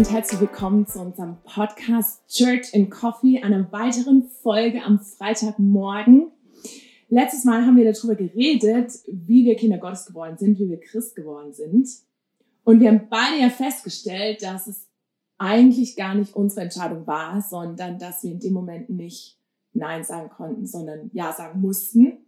Und herzlich willkommen zu unserem Podcast Church in Coffee, einer weiteren Folge am Freitagmorgen. Letztes Mal haben wir darüber geredet, wie wir Kinder Gottes geworden sind, wie wir Christ geworden sind. Und wir haben beide ja festgestellt, dass es eigentlich gar nicht unsere Entscheidung war, sondern dass wir in dem Moment nicht Nein sagen konnten, sondern Ja sagen mussten.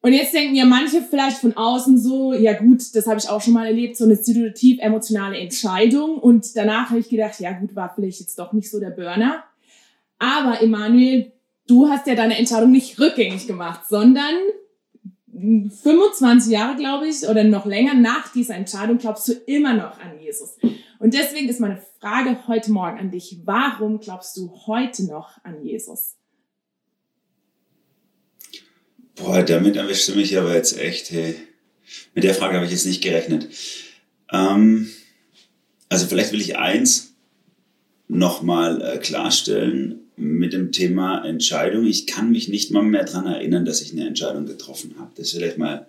Und jetzt denken ja manche vielleicht von außen so, ja gut, das habe ich auch schon mal erlebt, so eine situativ emotionale Entscheidung. Und danach habe ich gedacht, ja gut, war vielleicht jetzt doch nicht so der Burner. Aber Emanuel, du hast ja deine Entscheidung nicht rückgängig gemacht, sondern 25 Jahre, glaube ich, oder noch länger nach dieser Entscheidung glaubst du immer noch an Jesus. Und deswegen ist meine Frage heute Morgen an dich, warum glaubst du heute noch an Jesus? Boah, damit erwischst du mich aber jetzt echt, hey. Mit der Frage habe ich jetzt nicht gerechnet. Ähm, also vielleicht will ich eins nochmal äh, klarstellen mit dem Thema Entscheidung. Ich kann mich nicht mal mehr daran erinnern, dass ich eine Entscheidung getroffen habe. Das ist vielleicht mal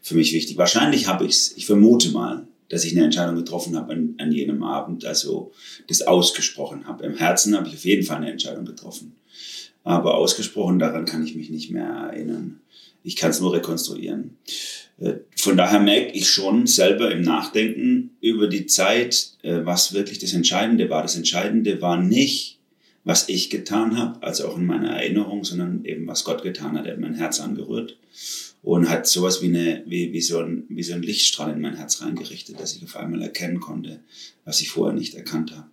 für mich wichtig. Wahrscheinlich habe ich es. Ich vermute mal, dass ich eine Entscheidung getroffen habe an, an jenem Abend, also das ausgesprochen habe. Im Herzen habe ich auf jeden Fall eine Entscheidung getroffen. Aber ausgesprochen daran kann ich mich nicht mehr erinnern. Ich kann es nur rekonstruieren. Äh, von daher merke ich schon selber im Nachdenken über die Zeit, äh, was wirklich das Entscheidende war. Das Entscheidende war nicht, was ich getan habe, also auch in meiner Erinnerung, sondern eben was Gott getan hat. Er hat mein Herz angerührt und hat sowas wie, eine, wie, wie, so ein, wie so ein Lichtstrahl in mein Herz reingerichtet, dass ich auf einmal erkennen konnte, was ich vorher nicht erkannt habe.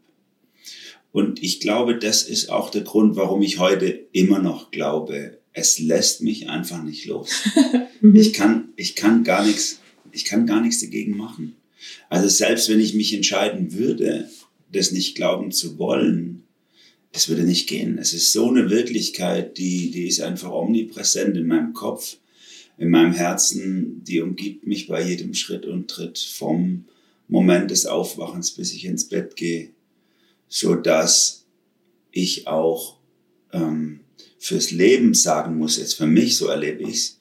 Und ich glaube, das ist auch der Grund, warum ich heute immer noch glaube, es lässt mich einfach nicht los. Ich kann, ich kann gar nichts, ich kann gar nichts dagegen machen. Also selbst wenn ich mich entscheiden würde, das nicht glauben zu wollen, das würde nicht gehen. Es ist so eine Wirklichkeit, die, die ist einfach omnipräsent in meinem Kopf, in meinem Herzen, die umgibt mich bei jedem Schritt und Tritt vom Moment des Aufwachens, bis ich ins Bett gehe, so dass ich auch ähm, fürs Leben sagen muss, jetzt für mich, so erlebe ich es,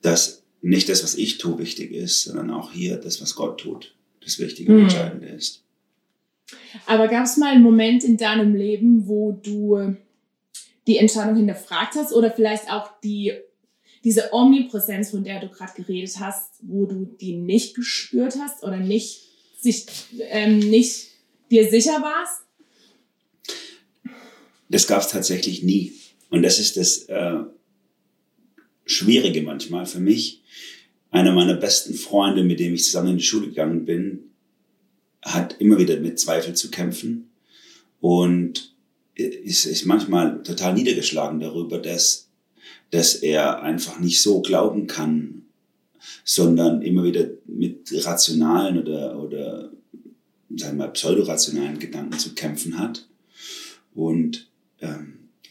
dass nicht das, was ich tue, wichtig ist, sondern auch hier das, was Gott tut, das Wichtige und mhm. Entscheidende ist. Aber gab es mal einen Moment in deinem Leben, wo du die Entscheidung hinterfragt hast oder vielleicht auch die, diese Omnipräsenz, von der du gerade geredet hast, wo du die nicht gespürt hast oder nicht, sich, ähm, nicht dir sicher warst? Das gab es tatsächlich nie. Und das ist das äh, Schwierige manchmal für mich. Einer meiner besten Freunde, mit dem ich zusammen in die Schule gegangen bin, hat immer wieder mit Zweifel zu kämpfen und ist, ist manchmal total niedergeschlagen darüber, dass, dass er einfach nicht so glauben kann, sondern immer wieder mit rationalen oder, oder sagen wir mal, pseudorationalen Gedanken zu kämpfen hat. Und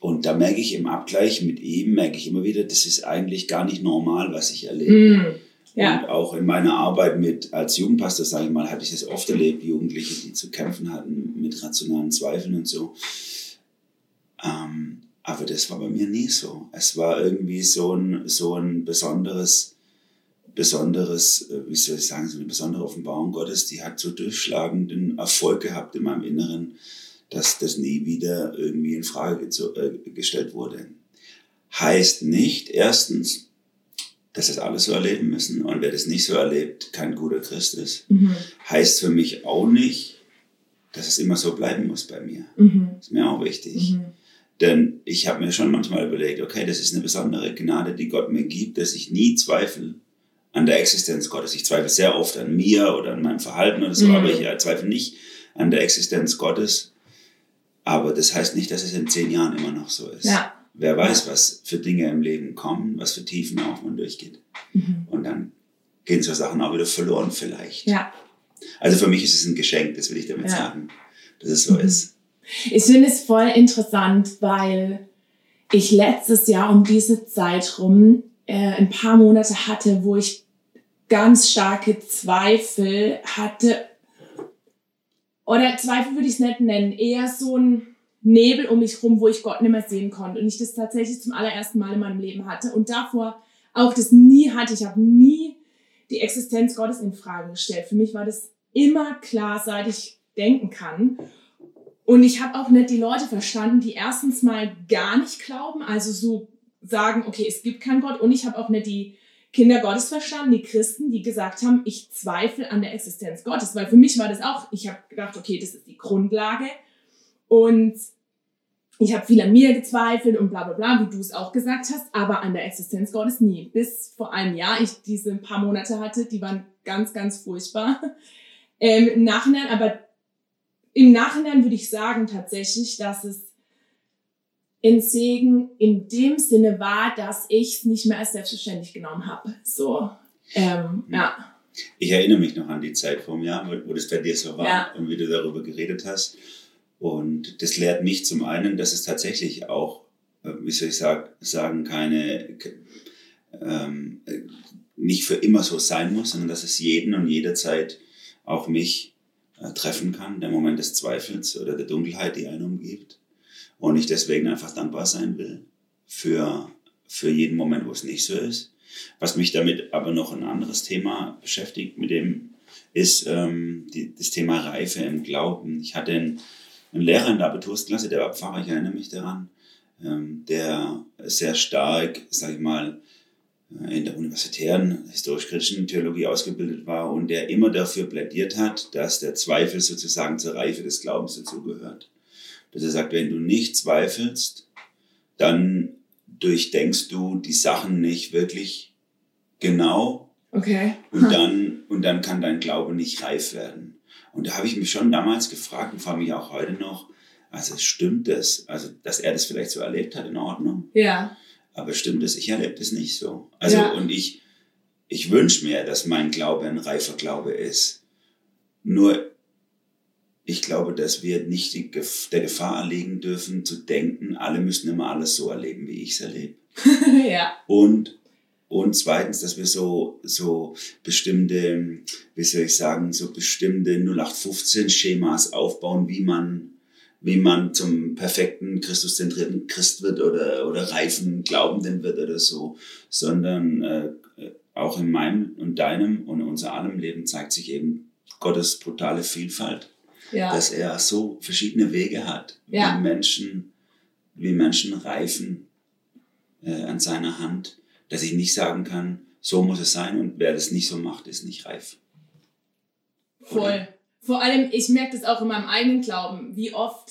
und da merke ich im Abgleich mit ihm, merke ich immer wieder, das ist eigentlich gar nicht normal, was ich erlebe. Mm, ja. Und auch in meiner Arbeit mit, als Jugendpastor, sage ich mal, hatte ich das oft erlebt, Jugendliche, die zu kämpfen hatten mit rationalen Zweifeln und so. Ähm, aber das war bei mir nie so. Es war irgendwie so ein, so ein besonderes, besonderes, äh, wie soll ich sagen, so eine besondere Offenbarung Gottes, die hat so durchschlagenden Erfolg gehabt in meinem Inneren dass das nie wieder irgendwie in Frage äh, gestellt wurde. Heißt nicht, erstens, dass das alles so erleben müssen und wer das nicht so erlebt, kein guter Christ ist. Mhm. Heißt für mich auch nicht, dass es immer so bleiben muss bei mir. Mhm. Ist mir auch wichtig. Mhm. Denn ich habe mir schon manchmal überlegt, okay, das ist eine besondere Gnade, die Gott mir gibt, dass ich nie zweifle an der Existenz Gottes. Ich zweifle sehr oft an mir oder an meinem Verhalten oder so, mhm. aber ich zweifle nicht an der Existenz Gottes. Aber das heißt nicht, dass es in zehn Jahren immer noch so ist. Ja. Wer weiß, was für Dinge im Leben kommen, was für Tiefen auch man durchgeht. Mhm. Und dann gehen so Sachen auch wieder verloren vielleicht. Ja. Also für mich ist es ein Geschenk, das will ich damit ja. sagen, dass es so mhm. ist. Ich finde es voll interessant, weil ich letztes Jahr um diese Zeit rum äh, ein paar Monate hatte, wo ich ganz starke Zweifel hatte. Oder Zweifel würde ich es nicht nennen, eher so ein Nebel um mich rum, wo ich Gott nicht mehr sehen konnte. Und ich das tatsächlich zum allerersten Mal in meinem Leben hatte. Und davor auch das nie hatte. Ich habe nie die Existenz Gottes in Frage gestellt. Für mich war das immer klar, seit ich denken kann. Und ich habe auch nicht die Leute verstanden, die erstens mal gar nicht glauben, also so sagen, okay, es gibt keinen Gott. Und ich habe auch nicht die Kinder Gottes verstanden, die Christen, die gesagt haben, ich zweifle an der Existenz Gottes. Weil für mich war das auch, ich habe gedacht, okay, das ist die Grundlage. Und ich habe viel an mir gezweifelt und bla bla bla, wie du es auch gesagt hast, aber an der Existenz Gottes nie. Bis vor einem Jahr ich diese paar Monate hatte, die waren ganz, ganz furchtbar. Ähm, Im Nachhinein, aber im Nachhinein würde ich sagen tatsächlich, dass es ein Segen in dem Sinne war, dass ich es nicht mehr als selbstverständlich genommen habe. So, ähm, ja. Ich erinnere mich noch an die Zeit vom Jahr, wo, wo das bei dir so war Ja. und wie du darüber geredet hast. Und das lehrt mich zum einen, dass es tatsächlich auch, äh, wie soll ich sag, sagen, keine, ke- ähm, äh, nicht für immer so sein muss, sondern dass es jeden und jederzeit auch mich äh, treffen kann, der Moment des Zweifels oder der Dunkelheit, die einen umgibt. Und ich deswegen einfach dankbar sein will für, für jeden Moment, wo es nicht so ist. Was mich damit aber noch ein anderes Thema beschäftigt, mit dem ist ähm, die, das Thema Reife im Glauben. Ich hatte einen, einen Lehrer in der Abitursklasse, der war Pfarrer, ich erinnere mich daran, ähm, der sehr stark, sag ich mal, äh, in der universitären historisch-kritischen Theologie ausgebildet war und der immer dafür plädiert hat, dass der Zweifel sozusagen zur Reife des Glaubens dazugehört. Dass er sagt, wenn du nicht zweifelst, dann durchdenkst du die Sachen nicht wirklich genau Okay. und dann, und dann kann dein Glaube nicht reif werden. Und da habe ich mich schon damals gefragt und frage mich auch heute noch, also stimmt das? Also, dass er das vielleicht so erlebt hat, in Ordnung. Ja. Aber stimmt es? Ich erlebe das nicht so. Also, Ja. und ich, ich wünsche mir, dass mein Glaube ein reifer Glaube ist. Nur, ich glaube, dass wir nicht der Gefahr erliegen dürfen, zu denken, alle müssen immer alles so erleben, wie ich es erlebe. ja. Und, und zweitens, dass wir so, so bestimmte, wie soll ich sagen, so bestimmte 0815-Schemas aufbauen, wie man, wie man zum perfekten Christuszentrierten Christ wird oder, oder reifen Glaubenden wird oder so, sondern äh, auch in meinem und deinem und unser allem Leben zeigt sich eben Gottes brutale Vielfalt Ja. dass er so verschiedene Wege hat, Ja. wie Menschen, wie Menschen reifen äh, an seiner Hand, dass ich nicht sagen kann, so muss es sein und wer das nicht so macht, ist nicht reif. Voll. Vor allem, ich merke das auch in meinem eigenen Glauben. Wie oft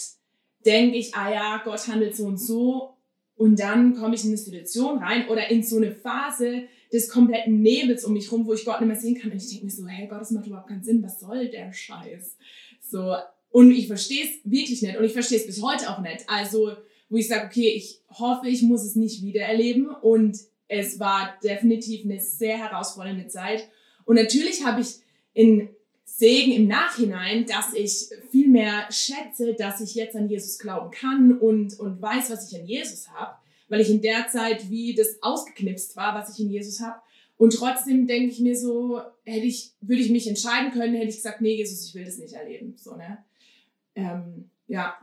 denke ich, ah ja, Gott handelt so und so. Und dann komme ich in eine Situation rein oder in so eine Phase des kompletten Nebels um mich rum, wo ich Gott nicht mehr sehen kann. Und ich denke mir so, hey Gott, das macht überhaupt keinen Sinn. Was soll der Scheiß? So. Und ich verstehe es wirklich nicht. Und ich verstehe es bis heute auch nicht. Also, wo ich sage, okay, ich hoffe, ich muss es nicht wieder erleben. Und es war definitiv eine sehr herausfordernde Zeit. Und natürlich habe ich in Segen im Nachhinein, dass ich viel mehr schätze, dass ich jetzt an Jesus glauben kann und, und weiß, was ich an Jesus habe, weil ich in der Zeit wie das ausgeknipst war, was ich in Jesus habe. Und trotzdem denke ich mir so, hätte ich, würde ich mich entscheiden können, hätte ich gesagt, nee, Jesus, ich will das nicht erleben. So, ne? Ähm, ja.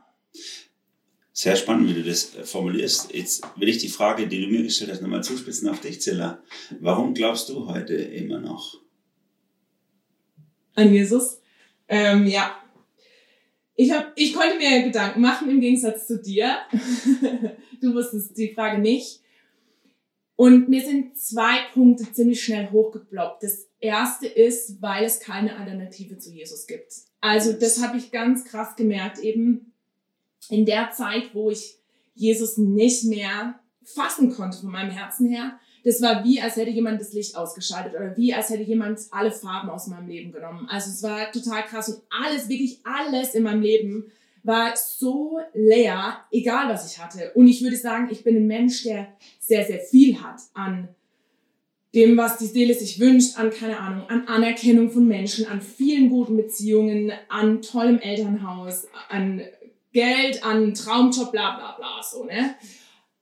Sehr spannend, wie du das äh, formulierst. Jetzt will ich die Frage, die du mir gestellt hast, nochmal zuspitzen auf dich, Zilla. Warum glaubst du heute immer noch? an Jesus. Ähm, ja. Ich, hab, ich konnte mir Gedanken machen im Gegensatz zu dir. du wusstest die Frage nicht. Und mir sind zwei Punkte ziemlich schnell hochgeploppt. Das erste ist, weil es keine Alternative zu Jesus gibt. Also das habe ich ganz krass gemerkt, eben in der Zeit, wo ich Jesus nicht mehr fassen konnte von meinem Herzen her. Das war wie, als hätte jemand das Licht ausgeschaltet oder wie, als hätte jemand alle Farben aus meinem Leben genommen. Also es war total krass und alles, wirklich alles in meinem Leben war so leer, egal was ich hatte. Und ich würde sagen, ich bin ein Mensch, der sehr, sehr viel hat an dem, was die Seele sich wünscht, an, keine Ahnung, an Anerkennung von Menschen, an vielen guten Beziehungen, an tollem Elternhaus, an Geld, an Traumjob, bla bla bla, so, ne?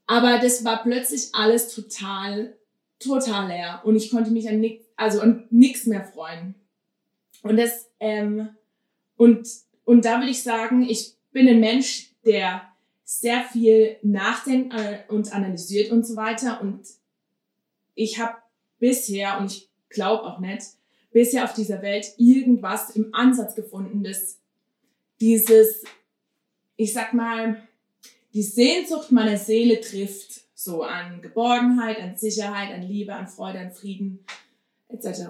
Aber das war plötzlich alles total, total leer. Und ich konnte mich an nichts, also an nichts mehr freuen. Und das, ähm, und, und da will ich sagen, ich bin ein Mensch, der sehr viel nachdenkt äh, und analysiert und so weiter. Und ich habe bisher, und ich glaube auch nicht, bisher auf dieser Welt irgendwas im Ansatz gefunden, das dieses, ich sag mal, die Sehnsucht meiner Seele trifft, so an Geborgenheit, an Sicherheit, an Liebe, an Freude, an Frieden, etc.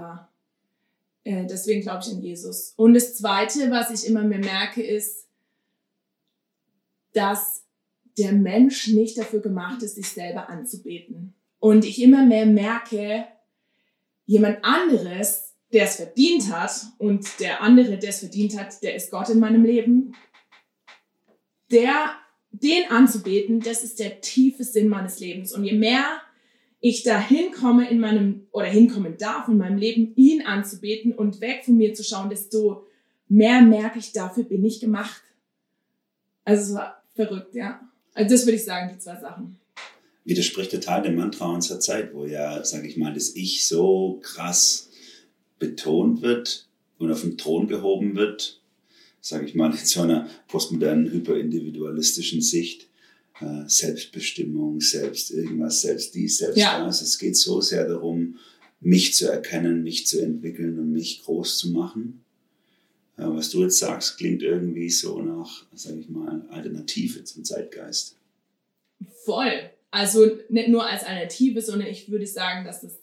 Äh, deswegen glaube ich an Jesus. Und das Zweite, was ich immer mehr merke, ist, dass der Mensch nicht dafür gemacht ist, sich selber anzubeten. Und ich immer mehr merke, jemand anderes, der es verdient hat, und der andere, der es verdient hat, der ist Gott in meinem Leben, der den anzubeten, das ist der tiefe Sinn meines Lebens. Und je mehr ich da hinkomme in meinem, oder hinkommen darf in meinem Leben, ihn anzubeten und weg von mir zu schauen, desto mehr merke ich, dafür bin ich gemacht. Also es war verrückt, ja. Also das würde ich sagen, die zwei Sachen. Widerspricht total dem Mantra unserer Zeit, wo ja, sage ich mal, das Ich so krass betont wird und auf den Thron gehoben wird sage ich mal, in so einer postmodernen, hyperindividualistischen Sicht. Äh, Selbstbestimmung, selbst irgendwas, selbst dies, selbst ja. das. Es geht so sehr darum, mich zu erkennen, mich zu entwickeln und mich groß zu machen. Äh, was du jetzt sagst, klingt irgendwie so nach, sage ich mal, Alternative zum Zeitgeist. Voll. Also nicht nur als Alternative, sondern ich würde sagen, dass das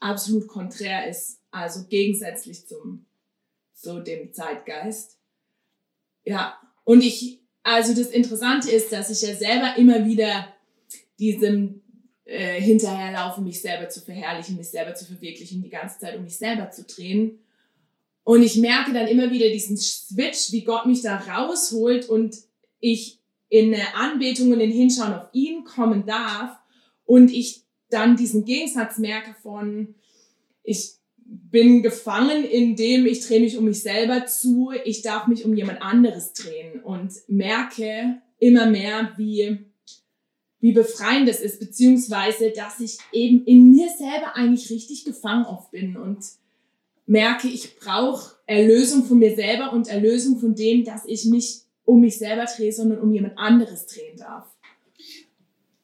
absolut konträr ist, also gegensätzlich zum so dem Zeitgeist. Ja, und ich, also das Interessante ist, dass ich ja selber immer wieder diesem äh, hinterherlaufe, mich selber zu verherrlichen, mich selber zu verwirklichen, die ganze Zeit um mich selber zu drehen. Und ich merke dann immer wieder diesen Switch, wie Gott mich da rausholt und ich in eine Anbetung und in Hinschauen auf ihn kommen darf und ich dann diesen Gegensatz merke von, ich bin gefangen, indem ich drehe mich um mich selber zu, ich darf mich um jemand anderes drehen und merke immer mehr, wie, wie befreiend das ist, beziehungsweise, dass ich eben in mir selber eigentlich richtig gefangen oft bin und merke, ich brauche Erlösung von mir selber und Erlösung von dem, dass ich mich um mich selber drehe, sondern um jemand anderes drehen darf.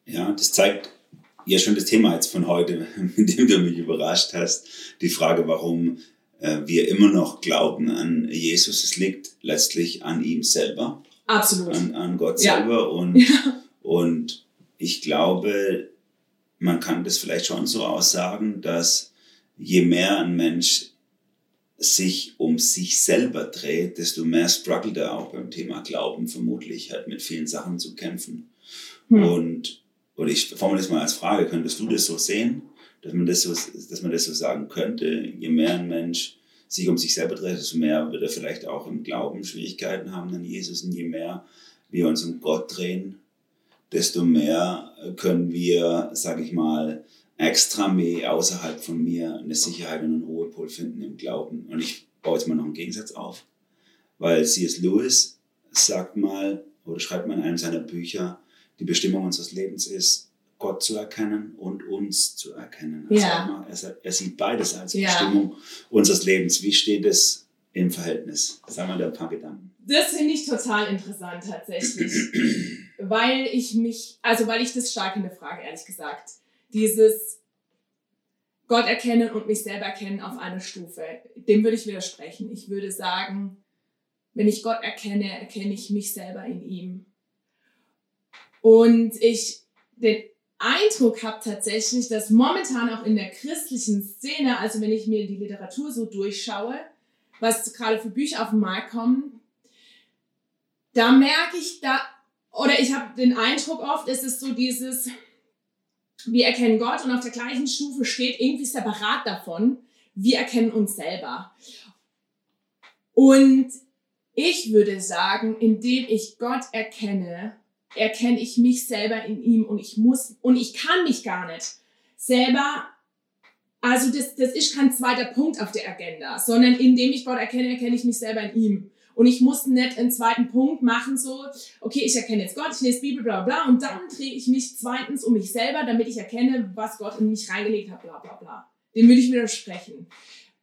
Ja, das zeigt ja schon das Thema jetzt von heute, mit dem du mich überrascht hast. Die Frage, warum äh, wir immer noch glauben an Jesus. Es liegt letztlich an ihm selber. Absolut. An, an Gott ja. selber. Und, ja. und ich glaube, man kann das vielleicht schon so aussagen, dass je mehr ein Mensch sich um sich selber dreht, desto mehr struggelt er auch beim Thema Glauben vermutlich, hat mit vielen Sachen zu kämpfen. Hm. Und oder ich formuliere es mal als Frage, könntest du das so sehen, dass man das so, dass man das so sagen könnte, je mehr ein Mensch sich um sich selber dreht, desto mehr wird er vielleicht auch im Glauben Schwierigkeiten haben an Jesus und je mehr wir uns um Gott drehen, desto mehr können wir, sage ich mal, extra mehr außerhalb von mir eine Sicherheit und einen Ruhepol finden im Glauben. Und ich baue jetzt mal noch einen Gegensatz auf, weil C.S. Lewis sagt mal oder schreibt mal in einem seiner Bücher, die Bestimmung unseres Lebens ist, Gott zu erkennen und uns zu erkennen. Also ja. er, er, sieht beides als ja. Bestimmung unseres Lebens. Wie steht es im Verhältnis? Sagen wir da ein paar Gedanken. Das finde ich total interessant tatsächlich. weil ich mich, also weil ich das stark in der Frage, ehrlich gesagt. Dieses Gott erkennen und mich selber erkennen auf einer Stufe. Dem würde ich widersprechen. Ich würde sagen, wenn ich Gott erkenne, erkenne ich mich selber in ihm. Und ich den Eindruck habe tatsächlich, dass momentan auch in der christlichen Szene, also wenn ich mir die Literatur so durchschaue, was gerade für Bücher auf den Markt kommen, da merke ich da, oder ich habe den Eindruck oft, es ist so dieses, wir erkennen Gott und auf der gleichen Stufe steht irgendwie separat davon, wir erkennen uns selber. Und ich würde sagen, indem ich Gott erkenne, erkenne ich mich selber in ihm und ich muss und ich kann mich gar nicht selber, also das, das ist kein zweiter Punkt auf der Agenda, sondern indem ich Gott erkenne, erkenne ich mich selber in ihm. Und ich muss nicht einen zweiten Punkt machen, so, okay, ich erkenne jetzt Gott, ich lese Bibel, bla bla, und dann drehe ich mich zweitens um mich selber, damit ich erkenne, was Gott in mich reingelegt hat, bla bla bla. Dem würde ich widersprechen.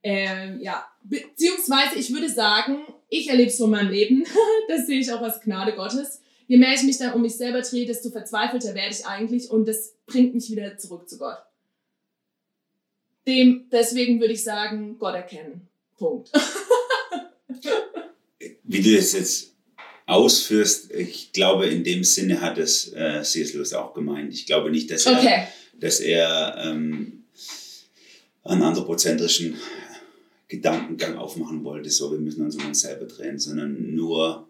Ähm, ja, beziehungsweise ich würde sagen, ich erlebe es so in meinem Leben, das sehe ich auch als Gnade Gottes. Je mehr ich mich dann um mich selber drehe, desto verzweifelter werde ich eigentlich und das bringt mich wieder zurück zu Gott. Dem, deswegen würde ich sagen, Gott erkennen. Punkt. Wie du es jetzt ausführst, ich glaube, in dem Sinne hat es äh, C.S. Lewis auch gemeint. Ich glaube nicht, dass er, Okay. dass er ähm, einen anthropozentrischen Gedankengang aufmachen wollte, so wir müssen uns um uns selber drehen, sondern nur,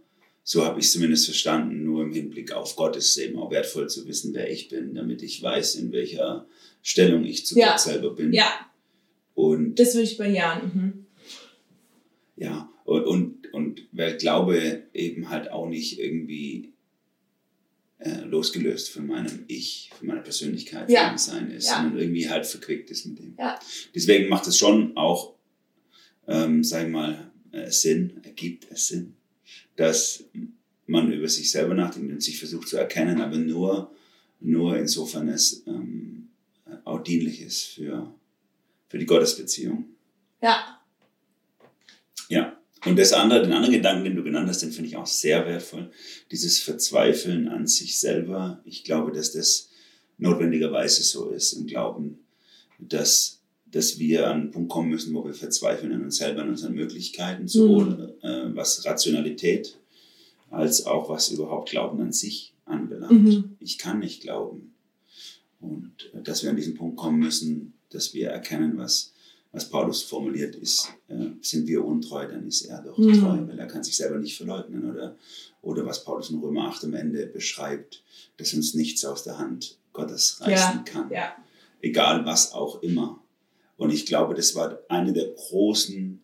so habe ich es zumindest verstanden, nur im Hinblick auf Gott ist es eben auch wertvoll zu wissen, wer ich bin, damit ich weiß, in welcher Stellung ich zu Ja. Gott selber bin. Ja, Und das würde ich bejahen. Mhm. ja, und, und, und weil Glaube eben halt auch nicht irgendwie äh, losgelöst von meinem Ich, von meiner Persönlichkeit, Ja. von Sein ist, Ja. sondern irgendwie halt verquickt ist mit dem. Ja. Deswegen macht es schon auch, ähm, sag ich mal, äh, Sinn, ergibt es Sinn, dass man über sich selber nachdenkt und sich versucht zu erkennen, aber nur, nur insofern es ähm, auch dienlich ist für, für die Gottesbeziehung. Ja, Ja. Und das andere, den anderen Gedanken, den du genannt hast, den finde ich auch sehr wertvoll. Dieses Verzweifeln an sich selber. Ich glaube, dass das notwendigerweise so ist im Glauben, dass, dass wir an einen Punkt kommen müssen, wo wir verzweifeln an uns selber, an unseren Möglichkeiten, sowohl äh, was Rationalität als auch was überhaupt Glauben an sich anbelangt. Mhm. Ich kann nicht glauben. Und äh, dass wir an diesen Punkt kommen müssen, dass wir erkennen, was, was Paulus formuliert ist, äh, sind wir untreu, dann ist er doch Mhm. treu, weil er kann sich selber nicht verleugnen. Oder, oder was Paulus in Römer 8 am Ende beschreibt, dass uns nichts aus der Hand Gottes reißen Ja, kann. ja. Egal was auch immer. Und ich glaube, das war eine der großen,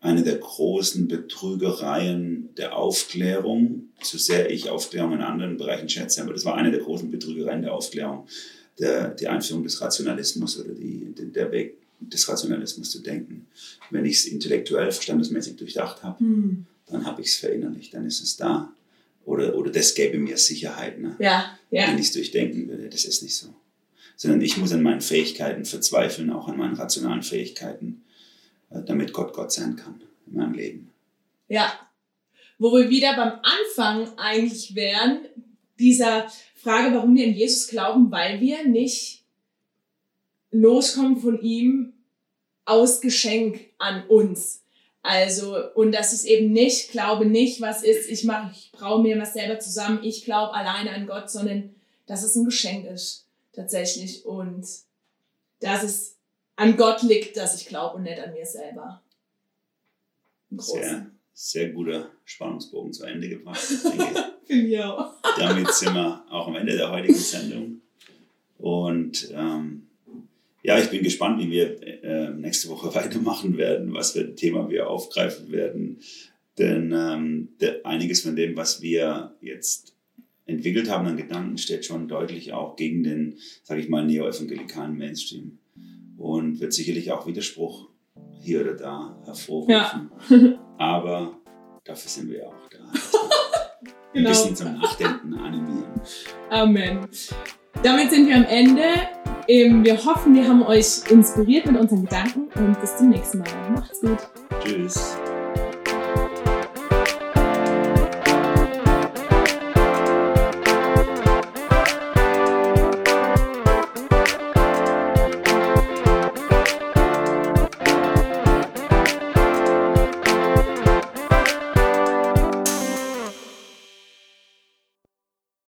eine der großen Betrügereien der Aufklärung, so sehr ich Aufklärung in anderen Bereichen schätze, aber das war eine der großen Betrügereien der Aufklärung, der, die Einführung des Rationalismus oder die, der Weg des Rationalismus zu denken. Wenn ich es intellektuell, verstandesmäßig durchdacht habe, Hm. dann habe ich es verinnerlicht, dann ist es da. Oder, oder das gäbe mir Sicherheit, ne? Ja, ja. wenn ich es durchdenken würde. Das ist nicht so. Sondern ich muss an meinen Fähigkeiten verzweifeln, auch an meinen rationalen Fähigkeiten, äh, damit Gott Gott sein kann in meinem Leben. Ja. Wo wir wieder beim Anfang eigentlich wären, dieser Frage, warum wir in Jesus glauben, weil wir nicht loskommen von ihm aus Geschenk an uns. Also, und das ist eben nicht, glaube nicht, was ist, ich mache, ich braue mir was selber zusammen, ich glaube alleine an Gott, sondern dass es ein Geschenk ist, tatsächlich. Und dass es an Gott liegt, dass ich glaube und nicht an mir selber. Sehr, sehr guter Spannungsbogen zu Ende gebracht. Finde ich auch. damit sind wir auch am Ende der heutigen Sendung. Und ähm, ja, ich bin gespannt, wie wir äh, nächste Woche weitermachen werden, was für ein Thema wir aufgreifen werden. Denn ähm, einiges von dem, was wir jetzt entwickelt haben an Gedanken, steht schon deutlich auch gegen den, sage ich mal, neo-evangelikalen Mainstream. Und wird sicherlich auch Widerspruch hier oder da hervorrufen. Aber dafür sind wir ja auch da. Ein Genau. bisschen zum Nachdenken animieren. Amen. Damit sind wir am Ende. Ähm, Wir hoffen, wir haben euch inspiriert mit unseren Gedanken und bis zum nächsten Mal. Macht's gut. Tschüss.